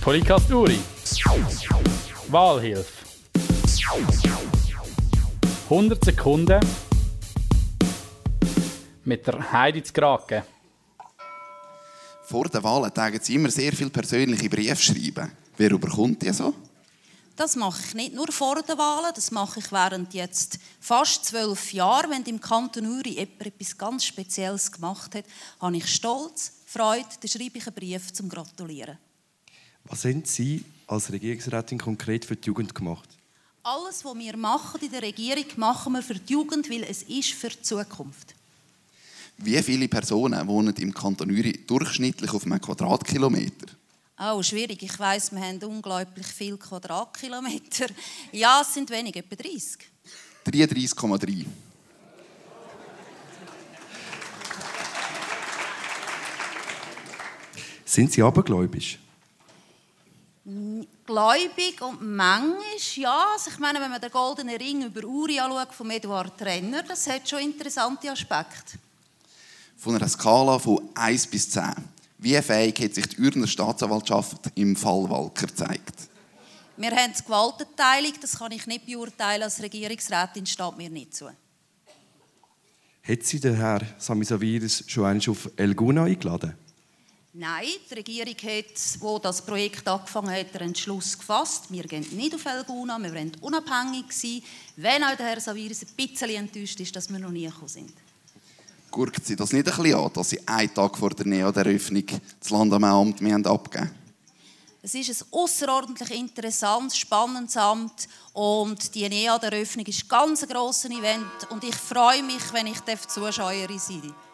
Podcast Uri. Wahlhilfe. 100 Sekunden mit der Heidi zu Kraken. Vor den Wahlen tagen sie immer sehr viel persönliche Briefe schreiben. Wer überkommt die so? Das mache ich nicht nur vor den Wahlen, das mache ich während jetzt fast zwölf Jahren. Wenn im Kanton Uri jemand etwas ganz Spezielles gemacht hat, habe ich Stolz, Freude, dann schreibe ich einen Brief zum Gratulieren. Was haben Sie als Regierungsrätin konkret für die Jugend gemacht? Alles, was wir machen in der Regierung, machen wir für die Jugend, weil es ist für die Zukunft. Wie viele Personen wohnen im Kanton Uri durchschnittlich auf einem Quadratkilometer? Oh, schwierig. Ich weiß, wir haben unglaublich viele Quadratkilometer. Ja, es sind wenig, etwa 30. 33,3. Sind Sie abergläubisch? Gläubig und manchmal, ja. Also ich meine, wenn man den goldenen Ring über Uri anschaut, von Eduard Trenner, das hat schon interessante Aspekte. Von einer Skala von 1 bis 10. Wie fähig hat sich die Urner Staatsanwaltschaft im Fall Walker gezeigt? Wir haben die Gewaltenteilung, das kann ich nicht beurteilen. Als Regierungsrätin steht mir nicht zu. Hat Sie der Herr Sami Saviris schon einmal auf El Guna eingeladen? Nein, die Regierung hat, wo das Projekt angefangen hat, einen Entschluss gefasst. Wir gehen nicht auf Elguna, wir wollen unabhängig sein. Wenn auch der Herr Saviris ein bisschen enttäuscht ist, dass wir noch nie gekommen sind. Gurkt Sie das nicht ein bisschen an, dass Sie einen Tag vor der NEA-Eröffnung das Landamtsamt mir abgeben Es ist ein außerordentlich interessantes, spannendes Amt und die NEA-Eröffnung ist ein ganz grosses Event und ich freue mich, wenn ich Zuschauerin sein darf.